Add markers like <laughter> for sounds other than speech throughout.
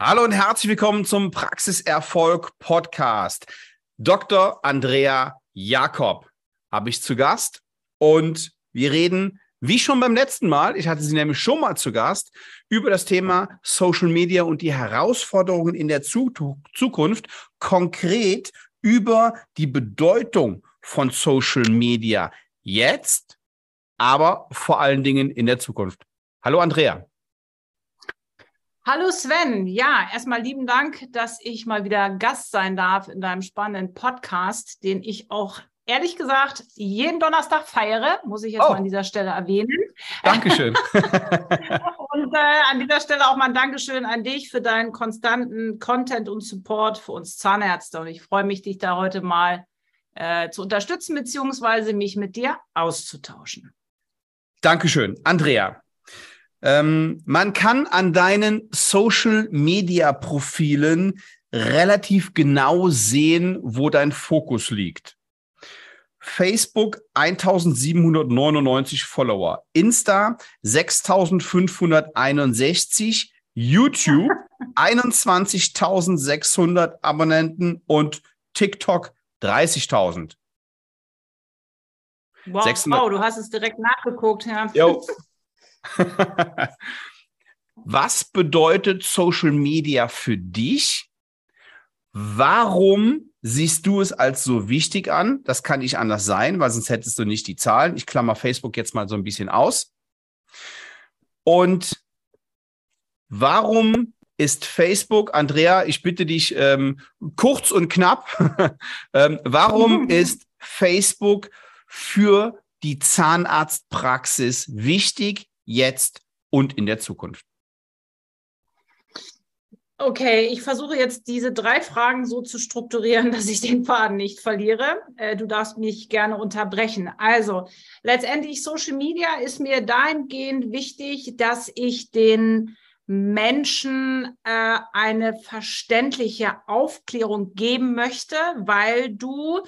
Hallo und herzlich willkommen zum Praxiserfolg Podcast. Dr. Andrea Jakob habe ich zu Gast und wir reden, wie schon beim letzten Mal, ich hatte sie nämlich schon mal zu Gast, über das Thema Social Media und die Herausforderungen in der Zukunft, konkret über die Bedeutung von Social Media jetzt, aber vor allen Dingen in der Zukunft. Hallo Andrea. Hallo Sven, ja, erstmal lieben Dank, dass ich mal wieder Gast sein darf in deinem spannenden Podcast, den ich auch ehrlich gesagt jeden Donnerstag feiere, muss ich jetzt oh. mal an dieser Stelle erwähnen. Dankeschön. <laughs> und äh, an dieser Stelle auch mal ein Dankeschön an dich für deinen konstanten Content und Support für uns Zahnärzte. Und ich freue mich, dich da heute mal äh, zu unterstützen, beziehungsweise mich mit dir auszutauschen. Dankeschön. Andrea, ähm, man kann an deinen Social-Media-Profilen relativ genau sehen, wo dein Fokus liegt. Facebook 1799 Follower, Insta 6561, YouTube <laughs> 21.600 Abonnenten und TikTok 30.000. Wow, wow, du hast es direkt nachgeguckt, ja. Jo, <laughs> <laughs> Was bedeutet Social Media für dich? Warum siehst du es als so wichtig an? Das kann nicht anders sein, weil sonst hättest du nicht die Zahlen. Ich klammer Facebook jetzt mal so ein bisschen aus. Und warum ist Facebook, Andrea, ich bitte dich ähm, kurz und knapp, <laughs> ähm, warum <laughs> ist Facebook für die Zahnarztpraxis wichtig? Jetzt und in der Zukunft? Okay, ich versuche jetzt diese drei Fragen so zu strukturieren, <laughs> dass ich den Faden nicht verliere. Äh, du darfst mich gerne unterbrechen. Also, letztendlich Social Media ist mir dahingehend wichtig, dass ich den Menschen äh, eine verständliche Aufklärung geben möchte, weil du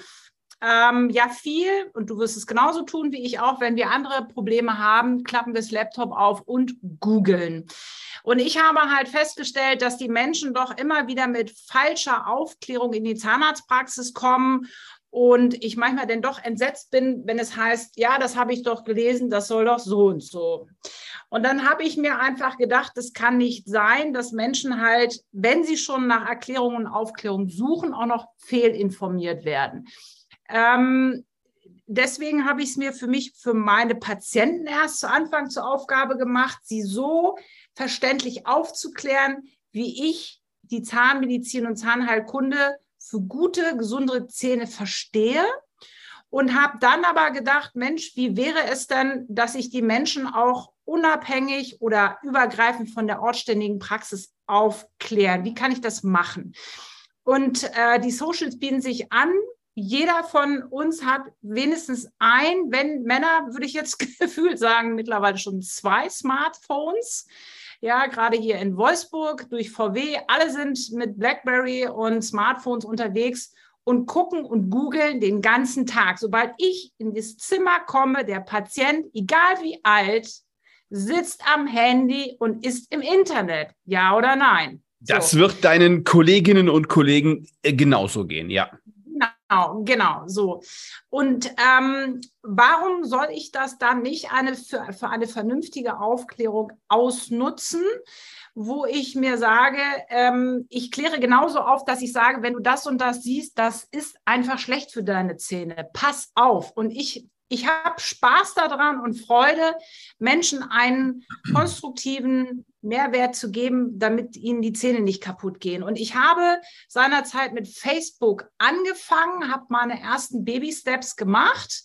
ähm, ja, viel, und du wirst es genauso tun wie ich auch, wenn wir andere Probleme haben, klappen wir das Laptop auf und googeln. Und ich habe halt festgestellt, dass die Menschen doch immer wieder mit falscher Aufklärung in die Zahnarztpraxis kommen und ich manchmal denn doch entsetzt bin, wenn es heißt, ja, das habe ich doch gelesen, das soll doch so und so. Und dann habe ich mir einfach gedacht, es kann nicht sein, dass Menschen halt, wenn sie schon nach Erklärungen und Aufklärung suchen, auch noch fehlinformiert werden. Ähm, deswegen habe ich es mir für mich, für meine Patienten erst zu Anfang zur Aufgabe gemacht, sie so verständlich aufzuklären, wie ich die Zahnmedizin und Zahnheilkunde für gute, gesunde Zähne verstehe. Und habe dann aber gedacht, Mensch, wie wäre es denn, dass ich die Menschen auch unabhängig oder übergreifend von der ortständigen Praxis aufklären? Wie kann ich das machen? Und äh, die Socials bieten sich an, jeder von uns hat wenigstens ein, wenn Männer, würde ich jetzt <laughs> gefühlt sagen, mittlerweile schon zwei Smartphones. Ja, gerade hier in Wolfsburg durch VW, alle sind mit BlackBerry und Smartphones unterwegs und gucken und googeln den ganzen Tag. Sobald ich in das Zimmer komme, der Patient, egal wie alt, sitzt am Handy und ist im Internet. Ja oder nein? Das so. wird deinen Kolleginnen und Kollegen äh, genauso gehen, ja. Genau, genau, so. Und ähm, warum soll ich das dann nicht eine, für, für eine vernünftige Aufklärung ausnutzen? wo ich mir sage, ähm, ich kläre genauso auf, dass ich sage, wenn du das und das siehst, das ist einfach schlecht für deine Zähne. Pass auf. Und ich ich habe Spaß daran und Freude, Menschen einen konstruktiven Mehrwert zu geben, damit ihnen die Zähne nicht kaputt gehen. Und ich habe seinerzeit mit Facebook angefangen, habe meine ersten Baby-Steps gemacht,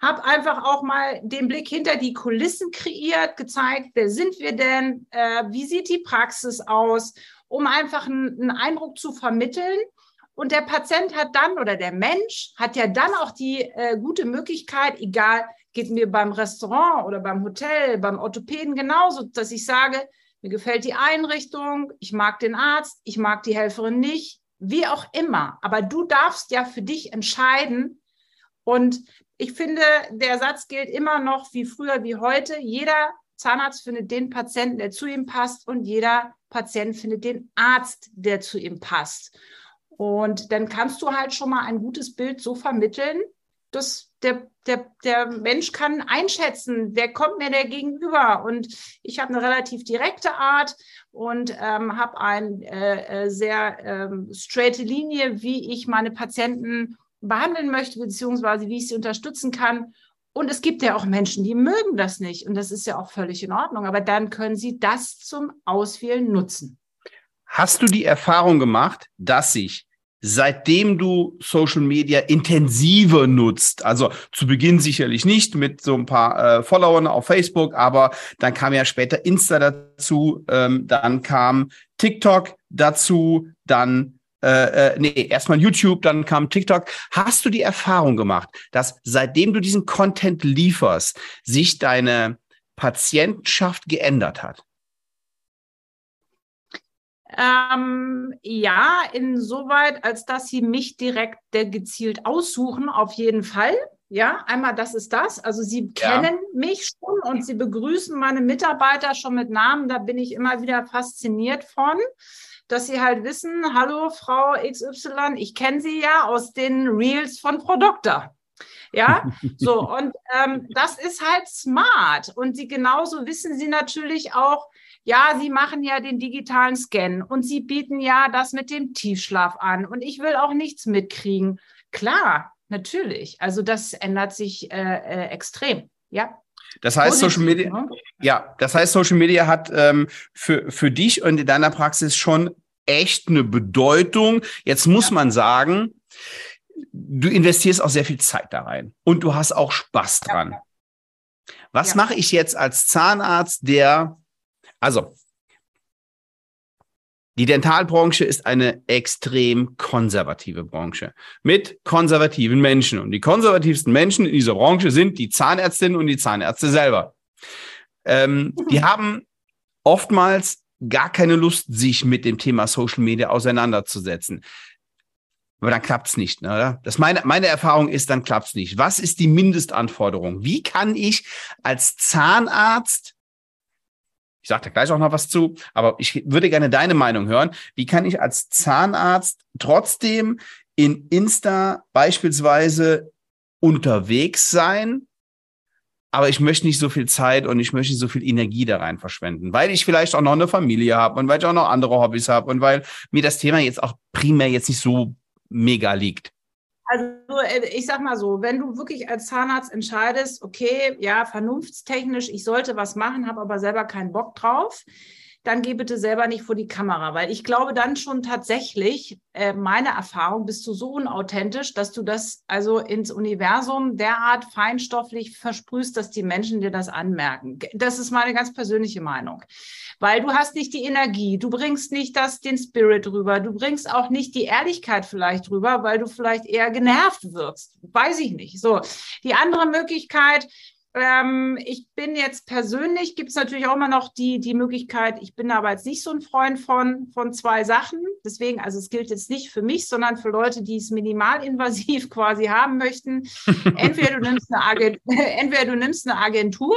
habe einfach auch mal den Blick hinter die Kulissen kreiert, gezeigt, wer sind wir denn, äh, wie sieht die Praxis aus, um einfach einen, Eindruck zu vermitteln und der Patient hat dann oder der Mensch hat ja dann auch die äh, gute Möglichkeit, egal, geht mir beim Restaurant oder beim Hotel, beim Orthopäden genauso, dass ich sage, mir gefällt die Einrichtung, ich mag den Arzt, ich mag die Helferin nicht, wie auch immer. Aber du darfst ja für dich entscheiden. Und ich finde, der Satz gilt immer noch wie früher, wie heute. Jeder Zahnarzt findet den Patienten, der zu ihm passt und jeder Patient findet den Arzt, der zu ihm passt. Und dann kannst du halt schon mal ein gutes Bild so vermitteln, dass der, der, der Mensch kann einschätzen, wer kommt mir der gegenüber. Und ich habe eine relativ direkte Art und ähm, habe eine äh, äh, sehr ähm, straighte Linie, wie ich meine Patienten behandeln möchte, beziehungsweise wie ich sie unterstützen kann. Und es gibt ja auch Menschen, die mögen das nicht. Und das ist ja auch völlig in Ordnung. Aber dann können sie das zum Auswählen nutzen. Hast du die Erfahrung gemacht, dass sich seitdem du Social Media intensiver nutzt, also zu Beginn sicherlich nicht mit so ein paar äh, Followern auf Facebook, aber dann kam ja später Insta dazu, ähm, dann kam TikTok dazu, dann äh, äh, nee, erstmal YouTube, dann kam TikTok. Hast du die Erfahrung gemacht, dass seitdem du diesen Content lieferst, sich deine Patientenschaft geändert hat? Ähm, ja, insoweit, als dass sie mich direkt gezielt aussuchen, auf jeden Fall. Ja, einmal das ist das. Also sie ja. kennen mich schon und sie begrüßen meine Mitarbeiter schon mit Namen. Da bin ich immer wieder fasziniert von, dass sie halt wissen, hallo Frau XY, ich kenne sie ja aus den Reels von Frau Doktor. Ja, so <laughs> und ähm, das ist halt smart. Und sie genauso wissen sie natürlich auch, ja, Sie machen ja den digitalen Scan und Sie bieten ja das mit dem Tiefschlaf an und ich will auch nichts mitkriegen. Klar, natürlich. Also das ändert sich äh, äh, extrem. Ja. Das heißt, Social Media, ne? ja, das heißt, Social Media hat ähm, für, für dich und in deiner Praxis schon echt eine Bedeutung. Jetzt muss ja. man sagen, du investierst auch sehr viel Zeit da rein und du hast auch Spaß dran. Ja. Was ja. mache ich jetzt als Zahnarzt, der also, die Dentalbranche ist eine extrem konservative Branche mit konservativen Menschen. Und die konservativsten Menschen in dieser Branche sind die Zahnärztinnen und die Zahnärzte selber. Ähm, die haben oftmals gar keine Lust, sich mit dem Thema Social Media auseinanderzusetzen. Aber dann klappt's nicht, ne, oder? Das meine, meine Erfahrung ist, dann klappt's nicht. Was ist die Mindestanforderung? Wie kann ich als Zahnarzt ich sage da gleich auch noch was zu, aber ich würde gerne deine Meinung hören. Wie kann ich als Zahnarzt trotzdem in Insta beispielsweise unterwegs sein, aber ich möchte nicht so viel Zeit und ich möchte nicht so viel Energie da rein verschwenden, weil ich vielleicht auch noch eine Familie habe und weil ich auch noch andere Hobbys habe und weil mir das Thema jetzt auch primär jetzt nicht so mega liegt. Also äh, ich sag mal so, wenn du wirklich als Zahnarzt entscheidest, okay, ja, vernunftstechnisch, ich sollte was machen, habe aber selber keinen Bock drauf, dann geh bitte selber nicht vor die Kamera, weil ich glaube dann schon tatsächlich, äh, meine Erfahrung, bist du so unauthentisch, dass du das also ins Universum derart feinstofflich versprühst, dass die Menschen dir das anmerken. Das ist meine ganz persönliche Meinung. Weil du hast nicht die Energie, du bringst nicht das, den Spirit rüber, du bringst auch nicht die Ehrlichkeit vielleicht rüber, weil du vielleicht eher genervt wirst. Weiß ich nicht. So. Die andere Möglichkeit, ähm, ich bin jetzt persönlich, gibt es natürlich auch immer noch die, die Möglichkeit, ich bin aber jetzt nicht so ein Freund von, von zwei Sachen. Deswegen, also es gilt jetzt nicht für mich, sondern für Leute, die es minimalinvasiv <laughs> quasi haben möchten. <laughs> Entweder du nimmst eine, Agent, <laughs> entweder du nimmst eine Agentur,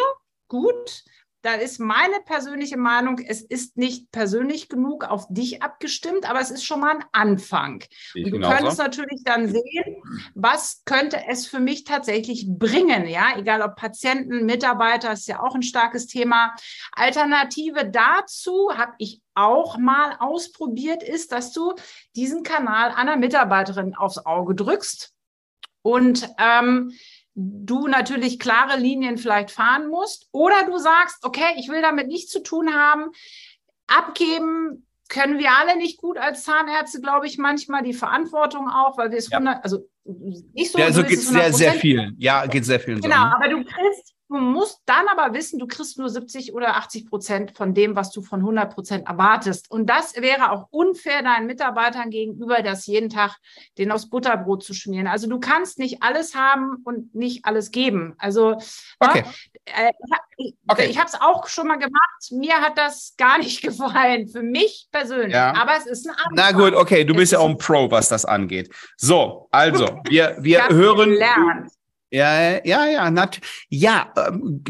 gut, da ist meine persönliche Meinung, es ist nicht persönlich genug auf dich abgestimmt, aber es ist schon mal ein Anfang. Ich und du genauso. könntest natürlich dann sehen, was könnte es für mich tatsächlich bringen, ja, egal ob Patienten, Mitarbeiter, ist ja auch ein starkes Thema. Alternative dazu habe ich auch mal ausprobiert, ist, dass du diesen Kanal einer Mitarbeiterin aufs Auge drückst und ähm, du natürlich klare Linien vielleicht fahren musst oder du sagst, okay, ich will damit nichts zu tun haben, abgeben können wir alle nicht gut als Zahnärzte, glaube ich, manchmal die Verantwortung auch, weil wir es ja. 100, also nicht so. Ja, so geht es sehr, sehr vielen. Ja, geht sehr vielen. Genau, so. aber du kriegst Du musst dann aber wissen, du kriegst nur 70 oder 80 Prozent von dem, was du von 100 Prozent erwartest. Und das wäre auch unfair deinen Mitarbeitern gegenüber, das jeden Tag den aufs Butterbrot zu schmieren. Also du kannst nicht alles haben und nicht alles geben. Also okay. äh, ich, okay. ich habe es auch schon mal gemacht. Mir hat das gar nicht <laughs> gefallen, für mich persönlich. Ja. Aber es ist ein Anfang. Na gut, okay, du bist ja auch ein Pro, was das angeht. So, also <laughs> wir, wir hören. Gelernt Ja, ja, ja, nat ja, ähm,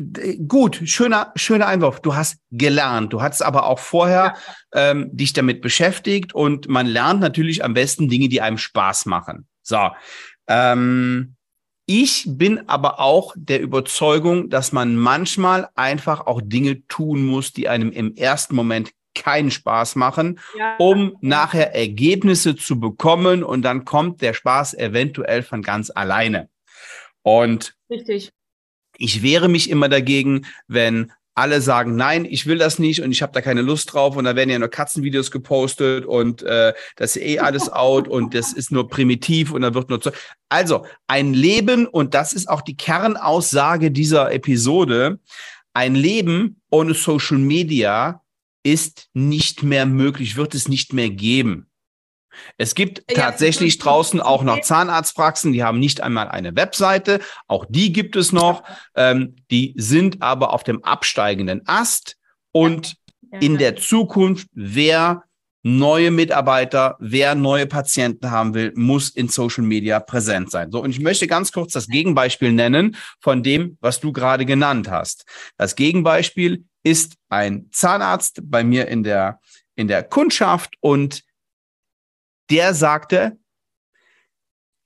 gut, schöner, schöner Einwurf. Du hast gelernt, du hast aber auch vorher ja. ähm, dich damit beschäftigt und man lernt natürlich am besten Dinge, die einem Spaß machen. So, ähm, ich bin aber auch der Überzeugung, dass man manchmal einfach auch Dinge tun muss, die einem im ersten Moment keinen Spaß machen, ja. um nachher Ergebnisse zu bekommen und dann kommt der Spaß eventuell von ganz alleine. Und Richtig. ich wehre mich immer dagegen, wenn alle sagen, nein, ich will das nicht und ich habe da keine Lust drauf und da werden ja nur Katzenvideos gepostet und äh, das ist eh alles <laughs> out und das ist nur primitiv und da wird nur zu. Also ein Leben und das ist auch die Kernaussage dieser Episode. Ein Leben ohne Social Media ist nicht mehr möglich, wird es nicht mehr geben. Es gibt ja, tatsächlich draußen auch noch Zahnarztpraxen, die haben nicht einmal eine Webseite. Auch die gibt es noch. Ähm, die sind aber auf dem absteigenden Ast. Und ja. in der Zukunft, wer neue Mitarbeiter, wer neue Patienten haben will, muss in Social Media präsent sein. So, und ich möchte ganz kurz das Gegenbeispiel nennen von dem, was du gerade genannt hast. Das Gegenbeispiel ist ein Zahnarzt bei mir in der, in der Kundschaft und der sagte,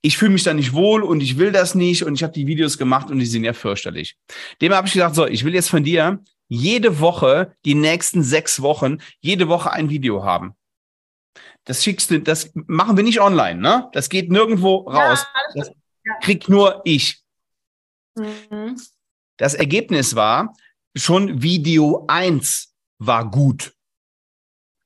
ich fühle mich da nicht wohl und ich will das nicht und ich habe die Videos gemacht und die sind ja fürchterlich. Dem habe ich gesagt, so, ich will jetzt von dir jede Woche, die nächsten sechs Wochen, jede Woche ein Video haben. Das schickst du, das machen wir nicht online, ne? Das geht nirgendwo raus. Das krieg nur ich. Mhm. Das Ergebnis war, schon Video eins war gut.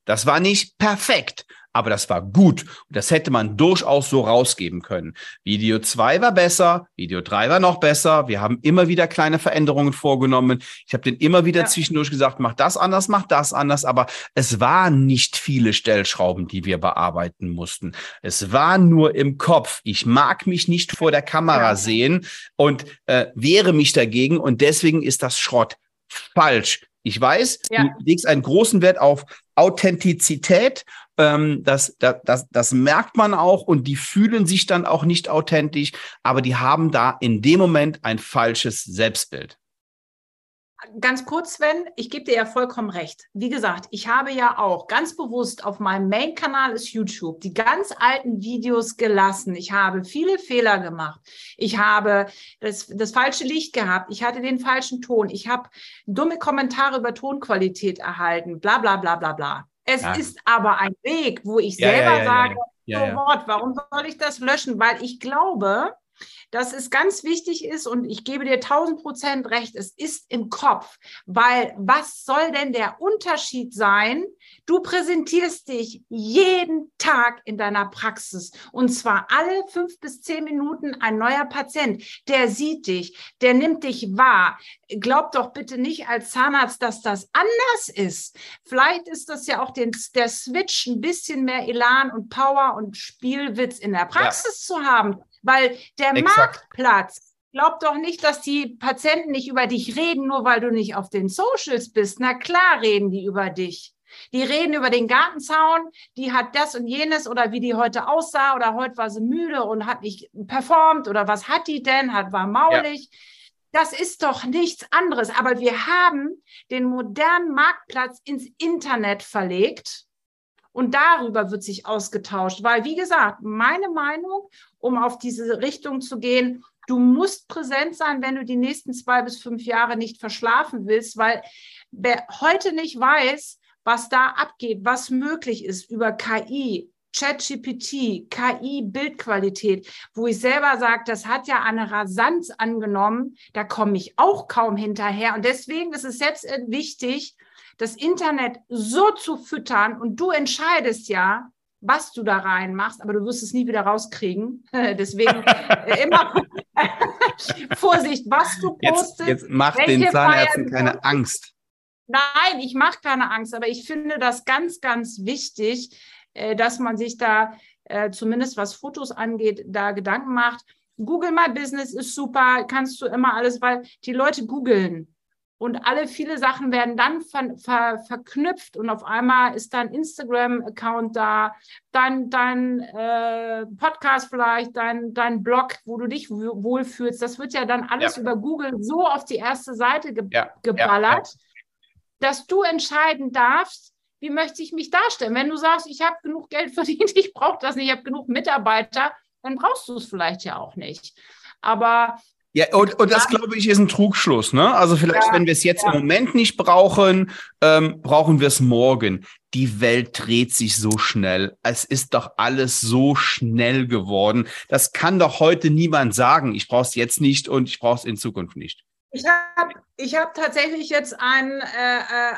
Das war nicht perfekt, aber das war gut. Und das hätte man durchaus so rausgeben können. Video 2 war besser, Video 3 war noch besser. Wir haben immer wieder kleine Veränderungen vorgenommen. Ich habe den immer wieder ja. zwischendurch gesagt, mach das anders, mach das anders. Aber es waren nicht viele Stellschrauben, die wir bearbeiten mussten. Es war nur im Kopf. Ich mag mich nicht vor der Kamera ja. sehen und äh, wehre mich dagegen. Und deswegen ist das Schrott falsch. Ich weiß, ja. du legst einen großen Wert auf Authentizität ähm, das, das, das merkt man auch und die fühlen sich dann auch nicht authentisch, aber die haben da in dem Moment ein falsches Selbstbild. Ganz kurz, Sven, ich gebe dir ja vollkommen recht. Wie gesagt, ich habe ja auch ganz bewusst auf meinem Main-Kanal ist YouTube die ganz alten Videos gelassen. Ich habe viele Fehler gemacht. Ich habe das, das falsche Licht gehabt. Ich hatte den falschen Ton. Ich habe dumme Kommentare über Tonqualität erhalten. Bla, bla, bla, bla, bla. Es ja. ist aber ein Weg, wo ich ja, selber ja, sage, so Wort, warum soll ich das löschen? Weil ich glaube, dass es ganz wichtig ist und ich gebe dir tausend Prozent recht, es ist im Kopf, weil was soll denn der Unterschied sein? Du präsentierst dich jeden Tag in deiner Praxis und zwar alle fünf bis zehn Minuten ein neuer Patient, der sieht dich, der nimmt dich wahr. Glaub doch bitte nicht als Zahnarzt, dass das anders ist. Vielleicht ist das ja auch den, der Switch, ein bisschen mehr Elan und Power und Spielwitz in der Praxis ja. zu haben. Weil der Exakt. Marktplatz, glaub doch nicht, dass die Patienten nicht über dich reden, nur weil du nicht auf den Socials bist. Na klar reden die über dich. Die reden über den Gartenzaun, die hat das und jenes oder wie die heute aussah oder heute war sie müde und hat nicht performt oder was hat die denn, hat war maulig. Ja. Das ist doch nichts anderes. Aber wir haben den modernen Marktplatz ins Internet verlegt und darüber wird sich ausgetauscht, weil, wie gesagt, meine Meinung, um auf diese Richtung zu gehen, du musst präsent sein, wenn du die nächsten zwei bis fünf Jahre nicht verschlafen willst, weil wer heute nicht weiß, was da abgeht, was möglich ist über KI, ChatGPT, KI-Bildqualität, wo ich selber sage, das hat ja eine Rasanz angenommen, da komme ich auch kaum hinterher. Und deswegen ist es jetzt wichtig, das Internet so zu füttern und du entscheidest ja, was du da reinmachst, aber du wirst es nie wieder rauskriegen. <laughs> Deswegen äh, immer <laughs> Vorsicht, was du postest. Jetzt, jetzt macht den Zahnärzten keine Angst. Nein, ich mache keine Angst, aber ich finde das ganz, ganz wichtig, äh, dass man sich da äh, zumindest was Fotos angeht, da Gedanken macht. Google My Business ist super, kannst du immer alles, weil die Leute googeln. Und alle viele Sachen werden dann ver, ver, verknüpft und auf einmal ist dein Instagram-Account da, dein, dein äh, Podcast vielleicht, dein, dein Blog, wo du dich wohlfühlst. Das wird ja dann alles ja. über Google so auf die erste Seite ge ja. geballert, ja. dass du entscheiden darfst, wie möchte ich mich darstellen. Wenn du sagst, ich habe genug Geld <laughs> verdient, ich brauche das nicht, ich habe genug Mitarbeiter, dann brauchst du es vielleicht ja auch nicht. Aber ja, und, und das glaube ich ist ein Trugschluss. Ne? Also vielleicht, ja, wenn wir es jetzt ja. im Moment nicht brauchen, ähm, brauchen wir es morgen. Die Welt dreht sich so schnell. Es ist doch alles so schnell geworden. Das kann doch heute niemand sagen. Ich brauche es jetzt nicht und ich brauche es in Zukunft nicht. Ich habe ich hab tatsächlich jetzt einen äh, äh,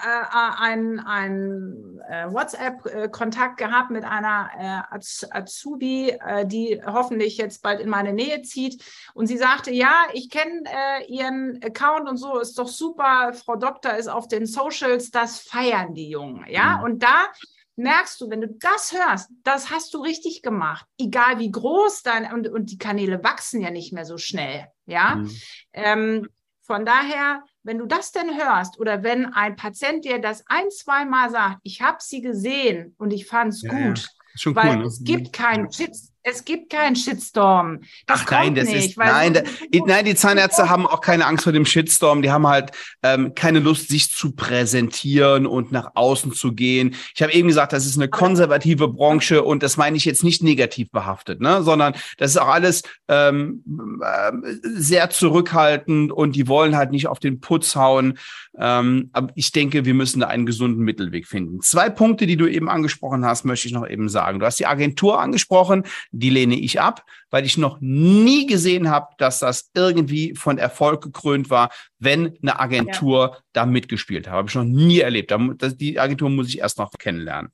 ein, ein, äh, WhatsApp-Kontakt gehabt mit einer äh, Azubi, äh, die hoffentlich jetzt bald in meine Nähe zieht. Und sie sagte, ja, ich kenne äh, Ihren Account und so, ist doch super. Frau Doktor ist auf den Socials, das feiern die Jungen. Ja, mhm. und da merkst du, wenn du das hörst, das hast du richtig gemacht. Egal wie groß dein, und, und die Kanäle wachsen ja nicht mehr so schnell. Ja. Mhm. Ähm, von daher, wenn du das denn hörst oder wenn ein Patient dir das ein, zwei Mal sagt, ich habe sie gesehen und ich fand es ja, gut, ja. weil cool, ne? es gibt keinen Shit, es gibt keinen Shitstorm. Das Ach nein, das nicht, ist nein, da, nein, die Zahnärzte haben auch keine Angst vor dem Shitstorm. Die haben halt ähm, keine Lust, sich zu präsentieren und nach außen zu gehen. Ich habe eben gesagt, das ist eine konservative Branche und das meine ich jetzt nicht negativ behaftet, ne, sondern das ist auch alles ähm, äh, sehr zurückhaltend und die wollen halt nicht auf den Putz hauen. Ähm, aber ich denke, wir müssen da einen gesunden Mittelweg finden. Zwei Punkte, die du eben angesprochen hast, möchte ich noch eben sagen. Du hast die Agentur angesprochen die lehne ich ab, weil ich noch nie gesehen habe, dass das irgendwie von Erfolg gekrönt war, wenn eine Agentur ja. da mitgespielt hat. Habe ich noch nie erlebt. Die Agentur muss ich erst noch kennenlernen.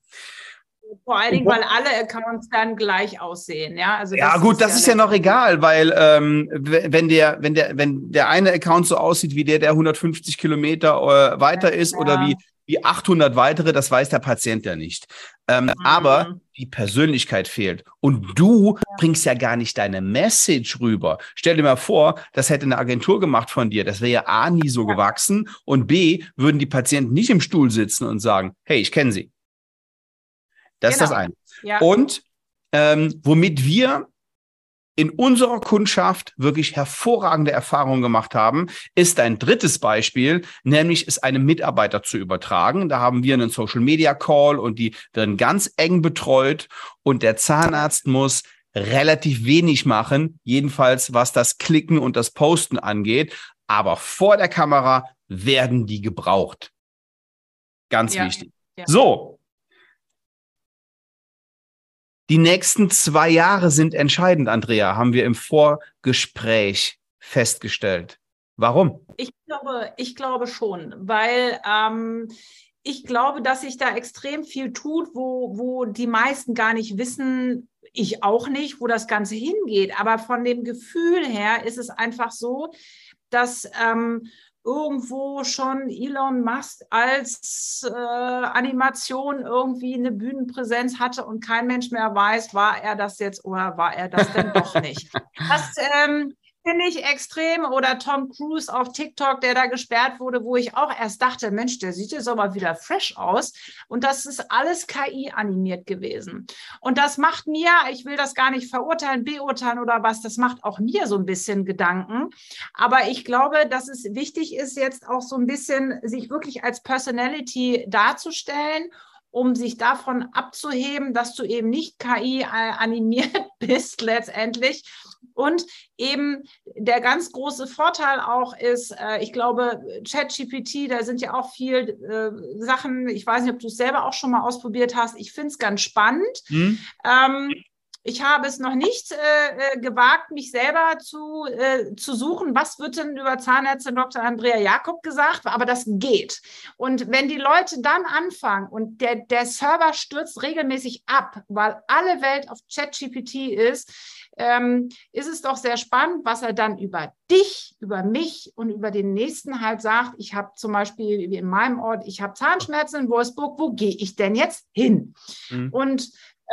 Vor allen Dingen, weil alle Accounts dann gleich aussehen, ja. Also ja, gut, ist das ja ist ja noch egal, weil ähm, wenn der, wenn der, wenn der eine Account so aussieht wie der, der 150 Kilometer äh, weiter ist ja. oder wie wie 800 weitere, das weiß der Patient ja nicht. Ähm, mhm. Aber die Persönlichkeit fehlt. Und du bringst ja gar nicht deine Message rüber. Stell dir mal vor, das hätte eine Agentur gemacht von dir. Das wäre ja A, nie so gewachsen. Und B, würden die Patienten nicht im Stuhl sitzen und sagen, hey, ich kenne sie. Das genau. ist das genau. eine. Ja. Und ähm, womit wir in unserer Kundschaft wirklich hervorragende Erfahrungen gemacht haben, ist ein drittes Beispiel, nämlich es einem Mitarbeiter zu übertragen. Da haben wir einen Social Media Call und die werden ganz eng betreut und der Zahnarzt muss relativ wenig machen, jedenfalls was das Klicken und das Posten angeht. Aber vor der Kamera werden die gebraucht. Ganz ja, wichtig. Ja. So, die nächsten zwei Jahre sind entscheidend, Andrea, haben wir im Vorgespräch festgestellt. Warum? Ich glaube, ich glaube schon, weil ähm, ich glaube, dass sich da extrem viel tut, wo, wo die meisten gar nicht wissen, ich auch nicht, wo das Ganze hingeht. Aber von dem Gefühl her ist es einfach so, dass ähm, irgendwo schon Elon Musk als äh, Animation irgendwie eine Bühnenpräsenz hatte und kein Mensch mehr weiß, war er das jetzt oder war er das denn doch nicht. <laughs> Das ähm, finde ich extrem. Oder Tom Cruise auf TikTok, der da gesperrt wurde, wo ich auch erst dachte, Mensch, der sieht jetzt aber wieder fresh aus. Und das ist alles KI animiert gewesen. Und das macht mir, ich will das gar nicht verurteilen, beurteilen oder was, das macht auch mir so ein bisschen Gedanken. Aber ich glaube, dass es wichtig ist, jetzt auch so ein bisschen sich wirklich als Personality darzustellen um sich davon abzuheben, dass du eben nicht KI animiert <laughs> bist letztendlich, und eben der ganz große Vorteil auch ist, äh, ich glaube, ChatGPT, da sind ja auch viel äh, Sachen, ich weiß nicht, ob du es selber auch schon mal ausprobiert hast. Ich finde es ganz spannend. Mhm. Ähm, ich habe es noch nicht äh, äh, gewagt, mich selber zu, äh, zu suchen, was wird denn über Zahnärztin Dr. Andrea Jakob gesagt, aber das geht. Und wenn die Leute dann anfangen und der, der Server stürzt regelmäßig ab, weil alle Welt auf ChatGPT ist, ähm, ist es doch sehr spannend, was er dann über dich, über mich und über den Nächsten halt sagt. Ich habe zum Beispiel wie in meinem Ort, ich habe Zahnschmerzen in Wolfsburg, wo gehe ich denn jetzt hin? Mhm. Und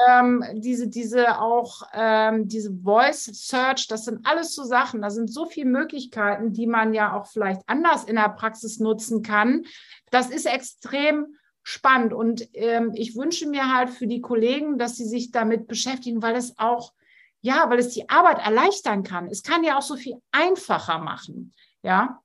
ähm, diese, diese auch, ähm, diese Voice Search, das sind alles so Sachen, da sind so viele Möglichkeiten, die man ja auch vielleicht anders in der Praxis nutzen kann. Das ist extrem spannend und ähm, ich wünsche mir halt für die Kollegen, dass sie sich damit beschäftigen, weil es auch, ja, weil es die Arbeit erleichtern kann. Es kann ja auch so viel einfacher machen. Ja,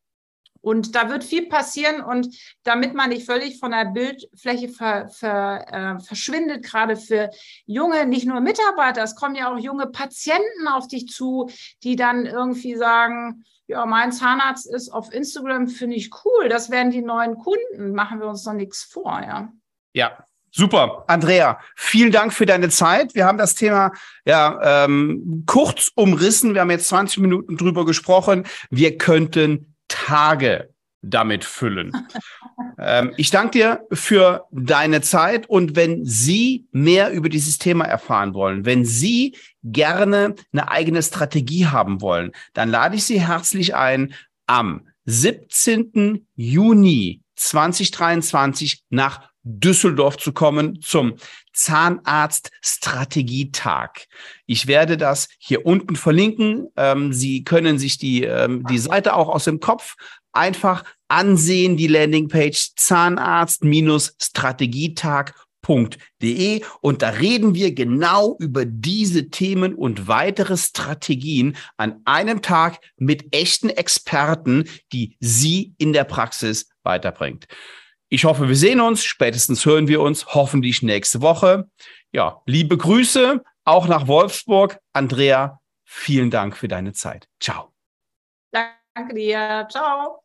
und da wird viel passieren und damit man nicht völlig von der Bildfläche ver, ver, äh, verschwindet, gerade für junge, nicht nur Mitarbeiter, es kommen ja auch junge Patienten auf dich zu, die dann irgendwie sagen, ja, mein Zahnarzt ist auf Instagram, finde ich cool, das werden die neuen Kunden, machen wir uns noch nichts vor, ja. Ja, Super, Andrea, vielen Dank für deine Zeit. Wir haben das Thema ja ähm, kurz umrissen. Wir haben jetzt 20 Minuten drüber gesprochen. Wir könnten Tage damit füllen. ähm, ich danke dir für deine Zeit und wenn Sie mehr über dieses Thema erfahren wollen, wenn Sie gerne eine eigene Strategie haben wollen, dann lade ich Sie herzlich ein, am 17. Juni 2023 nach Düsseldorf zu kommen zum Zahnarzt-Strategietag. Ich werde das hier unten verlinken. Ähm, Sie können sich die, ähm, die Seite auch aus dem Kopf einfach ansehen, die Landingpage Zahnarzt-Strategietag.de und da reden wir genau über diese Themen und weitere Strategien an einem Tag mit echten Experten, die Sie in der Praxis weiterbringt. Ich hoffe, wir sehen uns. Spätestens hören wir uns hoffentlich nächste Woche. Ja, liebe Grüße auch nach Wolfsburg. Andrea, vielen Dank für deine Zeit. Ciao. Danke dir. Ciao.